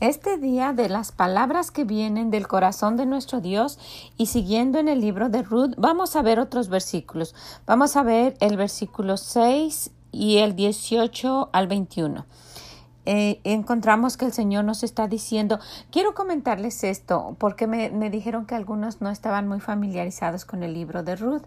Este día de las palabras que vienen del corazón de nuestro Dios y siguiendo en el libro de Ruth, vamos a ver otros versículos. Vamos a ver el versículo 6 y el 18 al 21. Eh, encontramos que el Señor nos está diciendo, quiero comentarles esto porque me, me, dijeron que algunos no estaban muy familiarizados con el libro de Ruth.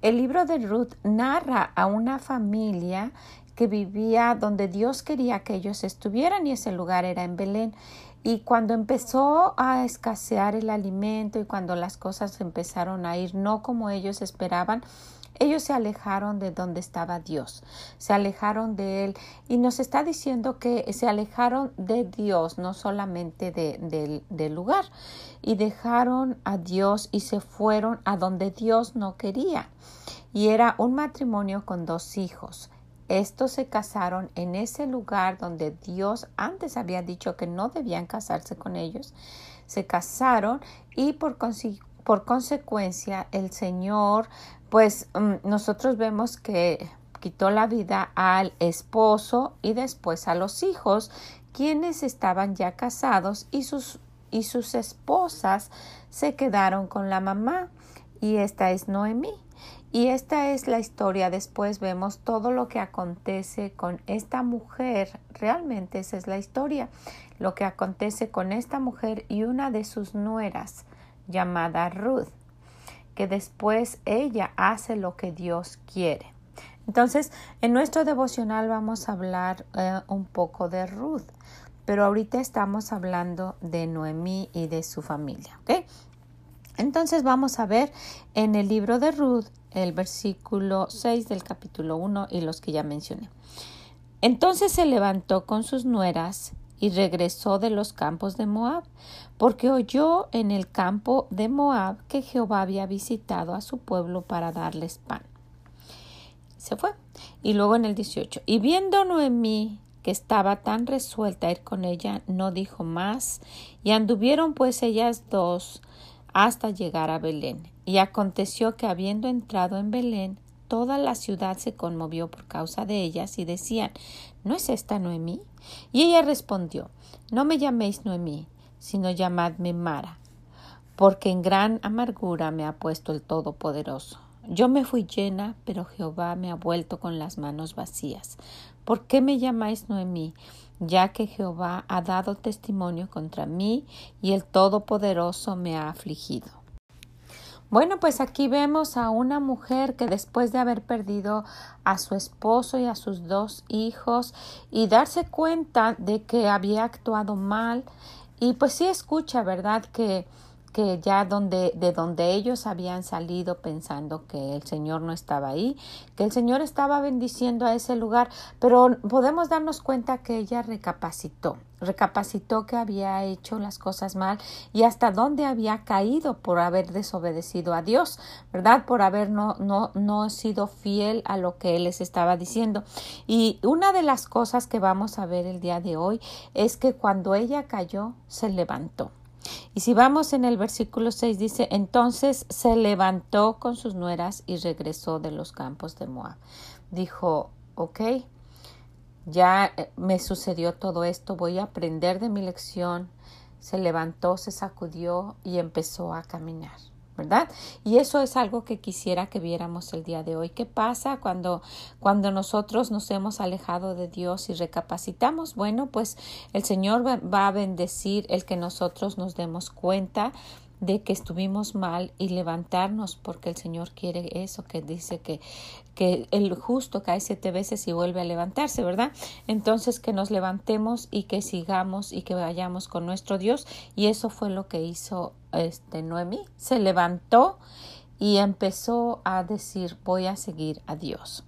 El libro de Ruth narra a una familia que vivía donde Dios quería que ellos estuvieran y ese lugar era en Belén. Y cuando empezó a escasear el alimento y cuando las cosas empezaron a ir no como ellos esperaban, ellos se alejaron de donde estaba Dios, se alejaron de Él y nos está diciendo que se alejaron de Dios, no solamente de, del lugar, y dejaron a Dios y se fueron a donde Dios no quería. Y era un matrimonio con dos hijos. Estos se casaron en ese lugar donde Dios antes había dicho que no debían casarse con ellos. Se casaron y por, consecuencia el Señor, pues mm, nosotros vemos que quitó la vida al esposo y después a los hijos, quienes estaban ya casados y sus, y sus esposas se quedaron con la mamá. Y esta es Noemí. Y esta es la historia. Después vemos todo lo que acontece con esta mujer. Realmente esa es la historia. Lo que acontece con esta mujer y una de sus nueras llamada Ruth. Que después ella hace lo que Dios quiere. Entonces, en nuestro devocional vamos a hablar eh, un poco de Ruth. Pero ahorita estamos hablando de Noemí y de su familia. ¿ok? Entonces vamos a ver en el libro de Ruth el versículo 6 del capítulo 1 y los que ya mencioné. Entonces se levantó con sus nueras y regresó de los campos de Moab, porque oyó en el campo de Moab que Jehová había visitado a su pueblo para darles pan. Se fue. Y luego en el 18, y viendo Noemí que estaba tan resuelta a ir con ella, no dijo más, y anduvieron pues ellas dos hasta llegar a Belén. Y aconteció que habiendo entrado en Belén, toda la ciudad se conmovió por causa de ellas y decían ¿No es esta Noemí? Y ella respondió No me llaméis Noemí, sino llamadme Mara, porque en gran amargura me ha puesto el Todopoderoso. Yo me fui llena, pero Jehová me ha vuelto con las manos vacías. ¿Por qué me llamáis Noemí? ya que Jehová ha dado testimonio contra mí y el Todopoderoso me ha afligido. Bueno, pues aquí vemos a una mujer que después de haber perdido a su esposo y a sus dos hijos y darse cuenta de que había actuado mal y pues sí escucha, ¿verdad? Que que ya donde, de donde ellos habían salido pensando que el Señor no estaba ahí, que el Señor estaba bendiciendo a ese lugar, pero podemos darnos cuenta que ella recapacitó, recapacitó que había hecho las cosas mal y hasta dónde había caído por haber desobedecido a Dios, ¿verdad? Por haber no, no, no sido fiel a lo que Él les estaba diciendo. Y una de las cosas que vamos a ver el día de hoy es que cuando ella cayó, se levantó. Y si vamos en el versículo 6 dice, entonces se levantó con sus nueras y regresó de los campos de Moab. Dijo, ok, ya eh, me sucedió todo esto, voy a aprender de mi lección. Se levantó, se sacudió y empezó a caminar. ¿Verdad? Y eso es algo que quisiera que viéramos el día de hoy. ¿Qué pasa cuando, cuando nosotros nos hemos alejado de Dios y recapacitamos? Bueno, pues el Señor va a bendecir el que nosotros nos demos cuenta de que estuvimos mal y levantarnos porque el Señor quiere eso que dice que, que el justo cae siete veces y vuelve a levantarse, ¿verdad? Entonces que nos levantemos y que sigamos y que vayamos con nuestro Dios y eso fue lo que hizo este Noemí, se levantó y empezó a decir voy a seguir a Dios.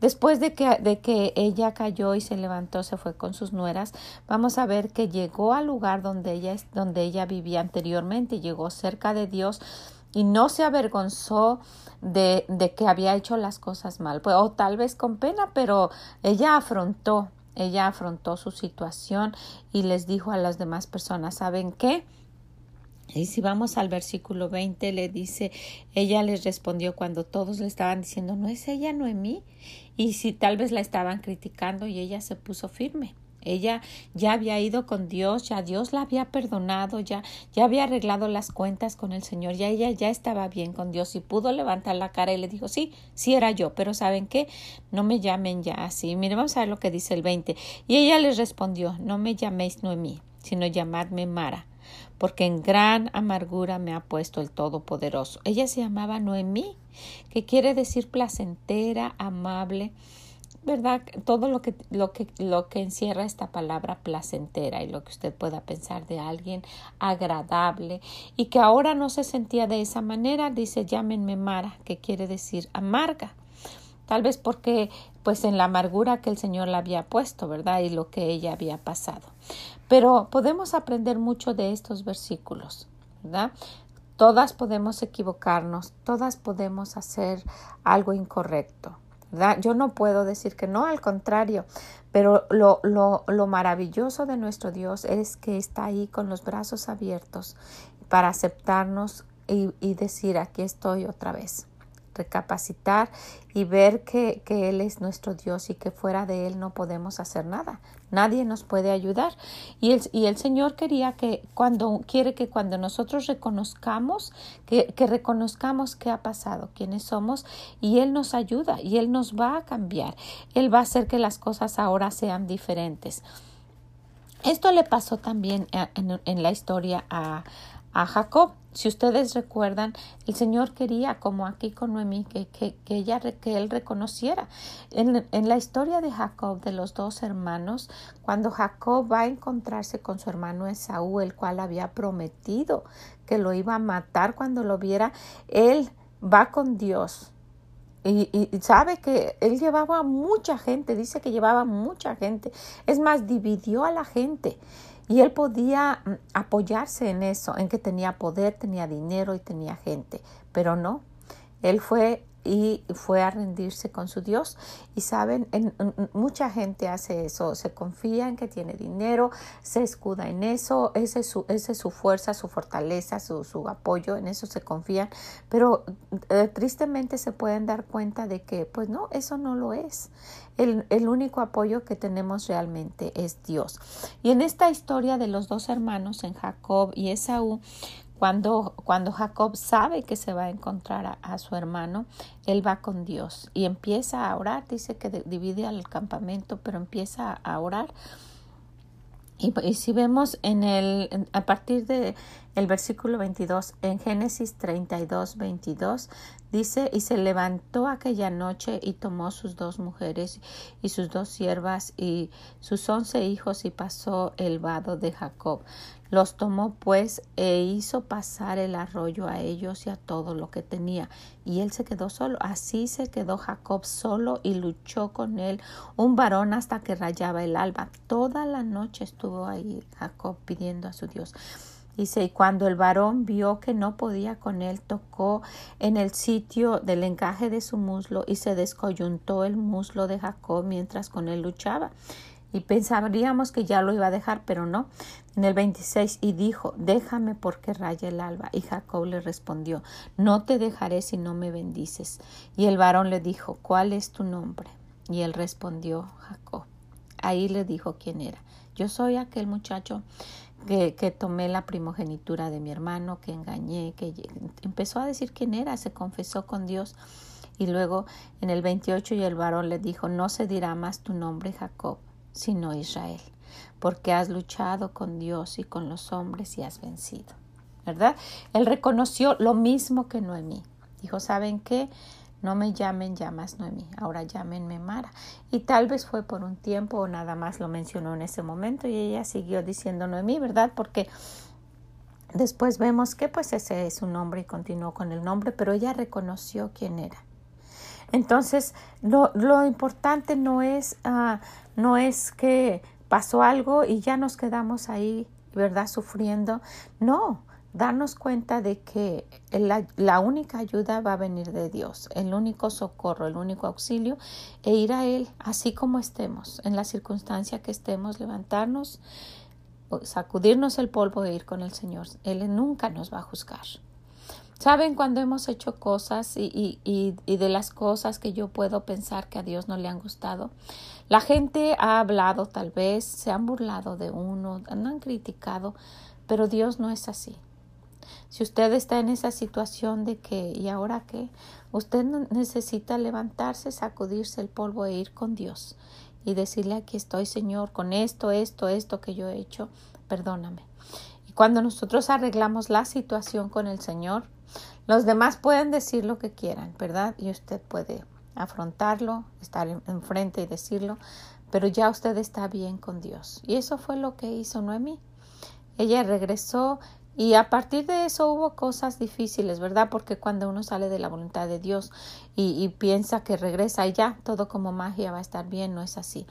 Después de que, de que ella cayó y se levantó, se fue con sus nueras, vamos a ver que llegó al lugar donde ella, donde ella vivía anteriormente, llegó cerca de Dios y no se avergonzó de, de que había hecho las cosas mal, pues, o tal vez con pena, pero ella afrontó, ella afrontó su situación y les dijo a las demás personas, ¿saben qué? Y si vamos al versículo 20, le dice, ella les respondió cuando todos le estaban diciendo, ¿no es ella Noemí? Y si tal vez la estaban criticando y ella se puso firme. Ella ya había ido con Dios, ya Dios la había perdonado, ya, ya había arreglado las cuentas con el Señor, ya ella ya estaba bien con Dios y pudo levantar la cara y le dijo, sí, sí era yo, pero ¿saben qué? No me llamen ya así. Mire, vamos a ver lo que dice el 20. Y ella les respondió, no me llaméis Noemí, sino llamadme Mara porque en gran amargura me ha puesto el Todopoderoso. Ella se llamaba Noemí, que quiere decir placentera, amable, ¿verdad? Todo lo que, lo que, lo que encierra esta palabra placentera y lo que usted pueda pensar de alguien agradable y que ahora no se sentía de esa manera, dice llámenme Mara, que quiere decir amarga. Tal vez porque pues en la amargura que el Señor la había puesto, ¿verdad? Y lo que ella había pasado. Pero podemos aprender mucho de estos versículos, ¿verdad? Todas podemos equivocarnos, todas podemos hacer algo incorrecto. ¿verdad? Yo no puedo decir que no, al contrario, pero lo, lo, lo maravilloso de nuestro Dios es que está ahí con los brazos abiertos para aceptarnos y decir, aquí estoy otra vez recapacitar y ver que, que, Él es nuestro Dios y que fuera de Él no podemos hacer nada. Nadie nos puede ayudar. Y el, y el Señor quería que cuando, quiere que cuando nosotros reconozcamos, que, que reconozcamos qué ha pasado, quiénes somos, y Él nos ayuda y Él nos va a cambiar. Él va a hacer que las cosas ahora sean diferentes. Esto le pasó también en, en la historia a, a Jacob. Si ustedes recuerdan, el Señor quería, como aquí con Noemí, que, que, ella, que él reconociera. En, en, la historia de Jacob, de los dos hermanos, cuando Jacob va a encontrarse con su hermano Esaú, el cual había prometido que lo iba a matar cuando lo viera, él va con Dios. Y, y sabe que él llevaba mucha gente, dice que llevaba mucha gente. Es más, dividió a la gente. Y él podía mm, apoyarse en eso, en que tenía poder, tenía dinero y tenía gente, pero no. Él fue y fue a rendirse con su Dios. Y saben, en, mucha gente hace eso, se confía en que tiene dinero, se escuda en eso, esa es su, ese es su fuerza, su fortaleza, su, su, apoyo, en eso se confían, pero eh, tristemente se pueden dar cuenta de que, pues no, eso no lo es. El, el único apoyo que tenemos realmente es Dios. Y en esta historia de los dos hermanos, en Jacob y Esaú, cuando, cuando Jacob sabe que se va a encontrar a, su hermano, él va con Dios y empieza a orar. Dice que divide al campamento, pero empieza a orar. Y, y si vemos en el, a partir de el versículo 22, en Génesis 32, 22, dice, y se levantó aquella noche y tomó sus dos mujeres y sus dos siervas y sus once hijos y pasó el vado de Jacob. Los tomó pues e hizo pasar el arroyo a ellos y a todo lo que tenía, y él se quedó solo. Así se quedó Jacob solo y luchó con él un varón hasta que rayaba el alba. Toda la noche estuvo ahí Jacob pidiendo a su Dios. Dice, y cuando el varón vio que no podía con él, tocó en el sitio del encaje de su muslo y se descoyuntó el muslo de Jacob mientras con él luchaba y pensaríamos que ya lo iba a dejar, pero no. En el 26, y dijo, déjame porque raya el alba. Y Jacob le respondió, no te dejaré si no me bendices. Y el varón le dijo, ¿cuál es tu nombre? Y él respondió, Jacob. Ahí le dijo quién era. Yo soy aquel muchacho que, tomé la primogenitura de mi hermano, que engañé, que empezó a decir quién era, se confesó con Dios. Y luego en el 28 y el varón le dijo, no se dirá más tu nombre Jacob, sino Israel, porque has luchado con Dios y con los hombres y has vencido. ¿Verdad? Él reconoció lo mismo que Noemí. Dijo, ¿saben qué? No me llamen ya más Noemí, ahora llámenme Mara. Y tal vez fue por un tiempo o nada más lo mencionó en ese momento y ella siguió diciendo Noemí, ¿verdad? Porque Después vemos que pues ese es su nombre y continuó con el nombre, pero ella reconoció quién era. Entonces, lo, lo importante no es, uh, no es que pasó algo y ya nos quedamos ahí, ¿verdad? Sufriendo. No, darnos cuenta de que la, única ayuda va a venir de Dios, el único socorro, el único auxilio, e ir a Él así como estemos, en la circunstancia que estemos, levantarnos sacudirnos el polvo e ir con el Señor. Él nunca nos va a juzgar. Saben cuando hemos hecho cosas y, y, y, de las cosas que yo puedo pensar que a Dios no le han gustado. La gente ha hablado tal vez, se han burlado de uno, han criticado, pero Dios no es así. Si usted está en esa situación de que, ¿y ahora qué? Usted necesita levantarse, sacudirse el polvo e ir con Dios y decirle aquí estoy Señor con esto, esto, esto que yo he hecho, perdóname. Y cuando nosotros arreglamos la situación con el Señor, los demás pueden decir lo que quieran, ¿verdad? Y usted puede afrontarlo, estar enfrente y decirlo, pero ya usted está bien con Dios. Y eso fue lo que hizo Noemí. Ella regresó y a partir de eso hubo cosas difíciles, ¿verdad? Porque cuando uno sale de la voluntad de Dios y, piensa que regresa y ya todo como magia va a estar bien, no es así.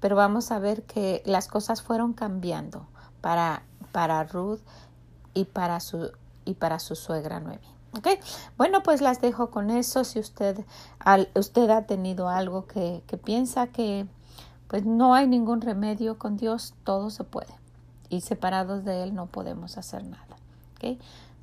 Pero vamos a ver que las cosas fueron cambiando para, para Ruth y para su, y para su suegra Noemi. ¿Ok? Bueno, pues las dejo con eso. Si usted, al, usted ha tenido algo que, que piensa que pues no hay ningún remedio con Dios, todo se puede y separados de Él no podemos hacer nada.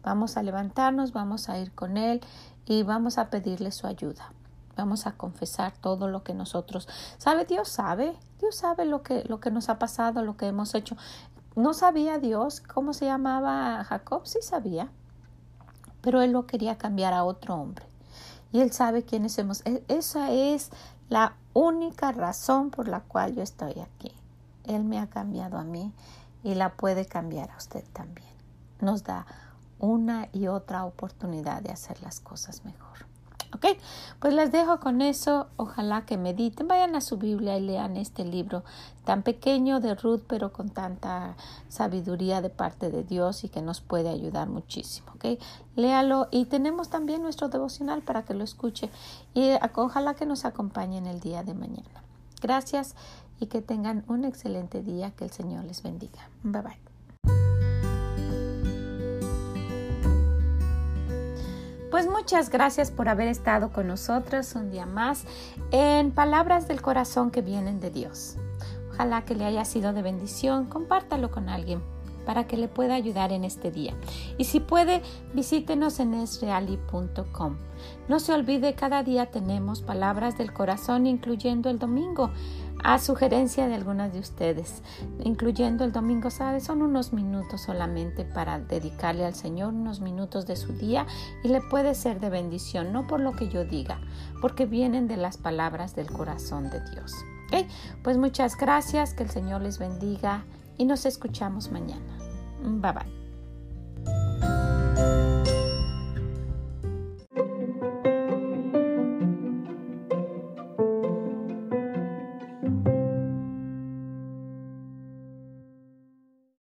Vamos a levantarnos, vamos a ir con Él y vamos a pedirle su ayuda. Vamos a confesar todo lo que nosotros sabe. Dios sabe, Dios sabe lo que, lo que nos ha pasado, lo que hemos hecho. ¿No sabía Dios cómo se llamaba Jacob? Sí sabía, pero Él lo quería cambiar a otro hombre. Y Él sabe quiénes hemos. E, esa es la única razón por la cual yo estoy aquí. Él me ha cambiado a mí y la puede cambiar a usted también. Nos da una y otra oportunidad de hacer las cosas mejor. ¿Ok? Pues les dejo con eso. Ojalá que mediten, vayan a su Biblia y lean este libro tan pequeño de Ruth, pero con tanta sabiduría de parte de Dios y que nos puede ayudar muchísimo. ¿Ok? Léalo y tenemos también nuestro devocional para que lo escuche y ojalá que nos acompañe en el día de mañana. Gracias y que tengan un excelente día. Que el Señor les bendiga. Bye bye. Pues muchas gracias por haber estado con nosotros un día más en Palabras del Corazón que vienen de Dios. Ojalá que le haya sido de bendición. Compártalo con alguien para que le pueda ayudar en este día. Y si puede, visítenos en esreali.com. No se olvide, cada día tenemos palabras del corazón, incluyendo el domingo, a sugerencia de algunas de ustedes, incluyendo el domingo, ¿sabe? Son unos minutos solamente para dedicarle al Señor, unos minutos de su día y le puede ser de bendición, no por lo que yo diga, porque vienen de las palabras del corazón de Dios. ¿Ok? Pues muchas gracias, que el Señor les bendiga y nos escuchamos mañana. Bye bye.